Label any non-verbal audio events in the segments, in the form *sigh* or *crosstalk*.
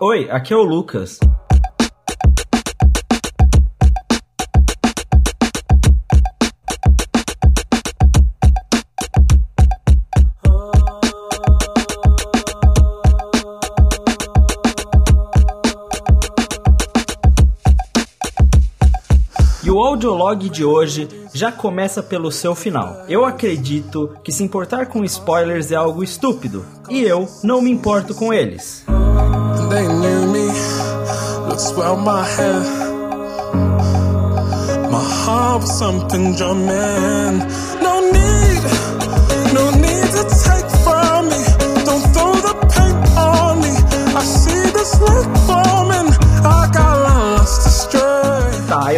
Oi, aqui é o Lucas. Audiolog de hoje já começa pelo seu final. Eu acredito que se importar com spoilers é algo estúpido, e eu não me importo com eles. They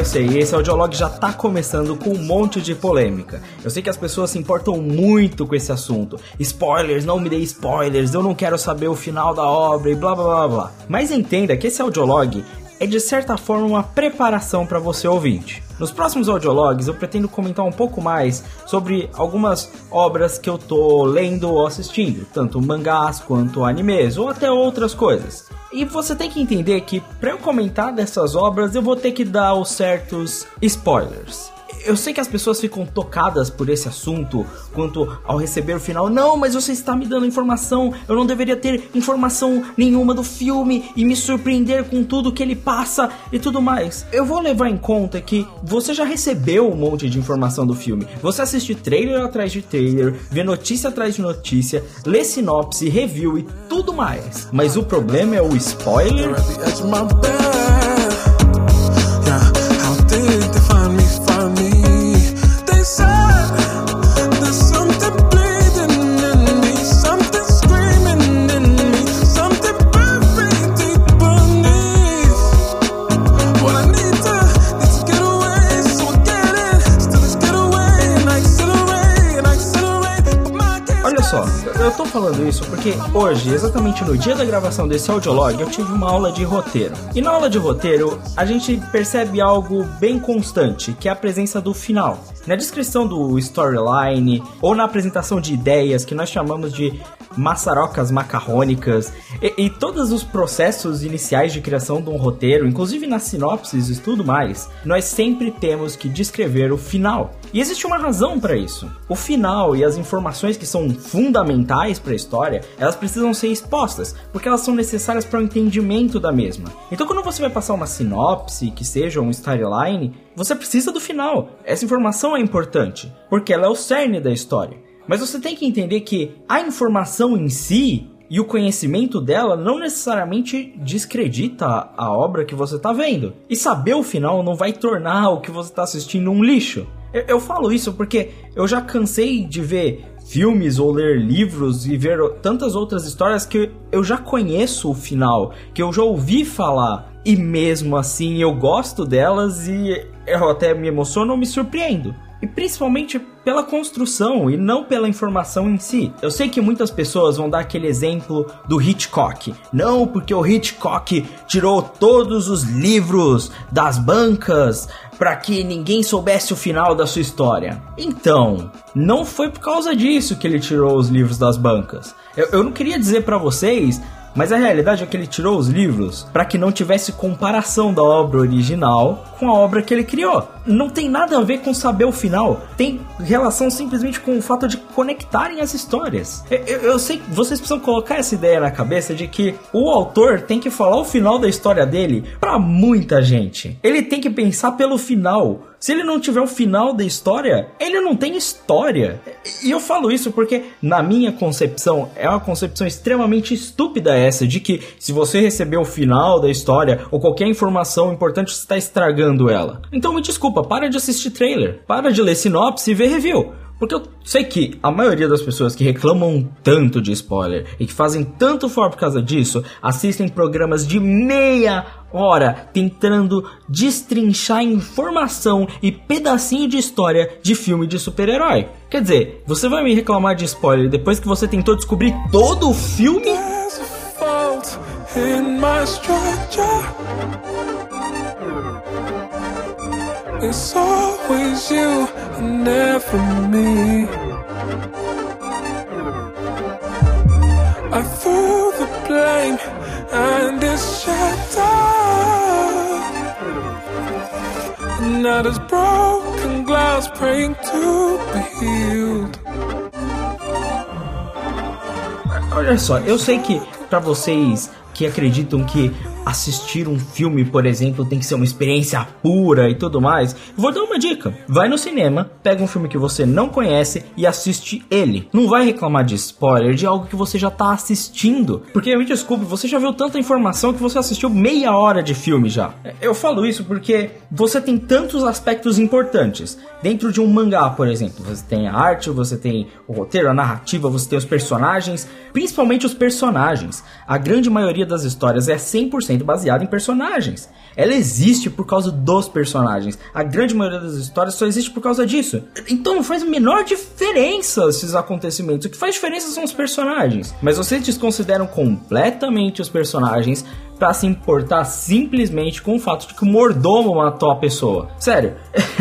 eu sei, esse audiolog já tá começando com um monte de polêmica. Eu sei que as pessoas se importam muito com esse assunto. Spoilers, não me dê spoilers, eu não quero saber o final da obra e blá blá blá blá. Mas entenda que esse audiolog é de certa forma uma preparação para você ouvinte. Nos próximos audiologs eu pretendo comentar um pouco mais sobre algumas obras que eu tô lendo ou assistindo, tanto mangás quanto animes ou até outras coisas. E você tem que entender que para eu comentar dessas obras eu vou ter que dar os certos spoilers eu sei que as pessoas ficam tocadas por esse assunto quanto ao receber o final. Não, mas você está me dando informação. Eu não deveria ter informação nenhuma do filme e me surpreender com tudo que ele passa e tudo mais. Eu vou levar em conta que você já recebeu um monte de informação do filme. Você assiste trailer atrás de trailer, vê notícia atrás de notícia, lê sinopse, review e tudo mais. Mas o problema é o spoiler. Isso porque hoje, exatamente no dia da gravação desse audiolog, eu tive uma aula de roteiro. E na aula de roteiro, a gente percebe algo bem constante, que é a presença do final. Na descrição do storyline ou na apresentação de ideias que nós chamamos de maçarocas macarrônicas e, e, todos os processos iniciais de criação de um roteiro, inclusive nas sinopses e tudo mais, nós sempre temos que descrever o final. E existe uma razão para isso. O final e as informações que são fundamentais para a história, elas precisam ser expostas, porque elas são necessárias para o entendimento da mesma. Então, quando você vai passar uma sinopse, que seja um storyline, você precisa do final. Essa informação é importante, porque ela é o cerne da história. Mas você tem que entender que a informação em si e o conhecimento dela não necessariamente descredita a obra que você está vendo. E saber o final não vai tornar o que você está assistindo um lixo. Eu, eu, falo isso porque eu já cansei de ver filmes ou ler livros e ver tantas outras histórias que eu já conheço o final, que eu já ouvi falar. E mesmo assim eu gosto delas e eu até me emociono ou me surpreendo e principalmente pela construção e não pela informação em si. Eu sei que muitas pessoas vão dar aquele exemplo do Hitchcock. Não, porque o Hitchcock tirou todos os livros das bancas para que ninguém soubesse o final da sua história. Então, não foi por causa disso que ele tirou os livros das bancas. Eu, eu não queria dizer para vocês mas a realidade é que ele tirou os livros para que não tivesse comparação da obra original com a obra que ele criou. Não tem nada a ver com saber o final, tem relação simplesmente com o fato de conectarem as histórias. Eu, eu, sei que vocês precisam colocar essa ideia na cabeça de que o autor tem que falar o final da história dele para muita gente. Ele tem que pensar pelo final. Se ele não tiver o final da história, ele não tem história. E eu falo isso porque, na minha concepção, é uma concepção extremamente estúpida essa de que se você receber o final da história ou qualquer informação importante, você está estragando ela. Então me desculpa, para de assistir trailer, para de ler sinopse e ver review. Porque eu sei que a maioria das pessoas que reclamam tanto de spoiler e que fazem tanto for por causa disso, assistem programas de meia hora tentando destrinchar informação e pedacinho de história de filme de super-herói. Quer dizer, você vai me reclamar de spoiler depois que você tentou descobrir todo o filme? It's always you and never me. I threw the blame and it's shattered. Not as broken glass praying to be healed. Olha só, eu sei que para vocês que acreditam que assistir um filme, por exemplo, tem que ser uma experiência pura e tudo mais, vou dar uma dica. Vai no cinema, pega um filme que você não conhece e assiste ele. Não vai reclamar de spoiler de algo que você já tá assistindo. Porque me desculpe, você já viu tanta informação que você assistiu meia hora de filme já. Eu falo isso porque você tem tantos aspectos importantes. Dentro de um mangá, por exemplo, você tem a arte, você tem o roteiro, a narrativa, você tem os personagens, principalmente os personagens. A grande maioria das histórias é 100% sendo baseada em personagens. Ela existe por causa dos personagens. A grande maioria das histórias só existe por causa disso. Então não faz a menor diferença esses acontecimentos. O que faz diferença são os personagens. Mas vocês desconsideram completamente os personagens para se importar simplesmente com o fato de que o mordomo matou a pessoa. Sério,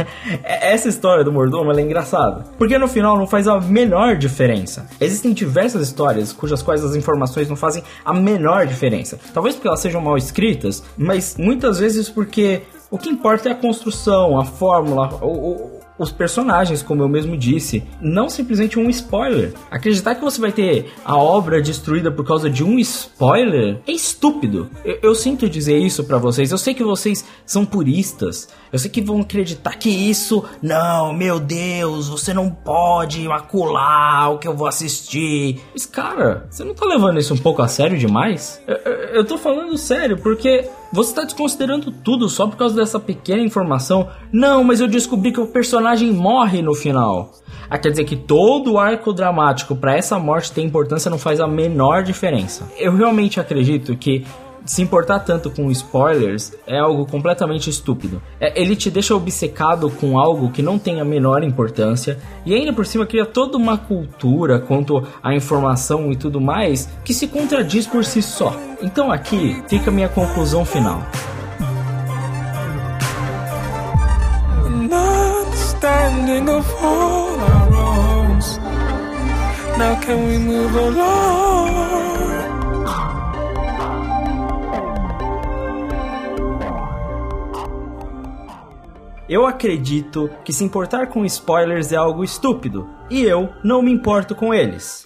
*laughs* essa história do mordomo é engraçada. Porque no final não faz a menor diferença. Existem diversas histórias cujas quais as informações não fazem a menor diferença. Talvez porque elas sejam mal escritas, mas muitas vezes porque o que importa é a construção, a fórmula, o, os personagens, como eu mesmo disse, não simplesmente um spoiler. Acreditar que você vai ter a obra destruída por causa de um spoiler é estúpido. Eu, eu sinto dizer isso para vocês. Eu sei que vocês são puristas. Eu sei que vão acreditar que isso, não, meu Deus, você não pode macular o que eu vou assistir. Mas cara, você não tá levando isso um pouco a sério demais? Eu, eu, eu tô falando sério porque você está desconsiderando tudo só por causa dessa pequena informação? Não, mas eu descobri que o personagem morre no final. Ah, quer dizer que todo o arco dramático para essa morte ter importância não faz a menor diferença. Eu realmente acredito que se importar tanto com spoilers é algo completamente estúpido. É, ele te deixa obcecado com algo que não tem a menor importância e ainda por cima cria toda uma cultura quanto à informação e tudo mais que se contradiz por si só. Então aqui fica a minha conclusão final. Now can we move along? Eu acredito que se importar com spoilers é algo estúpido, e eu não me importo com eles.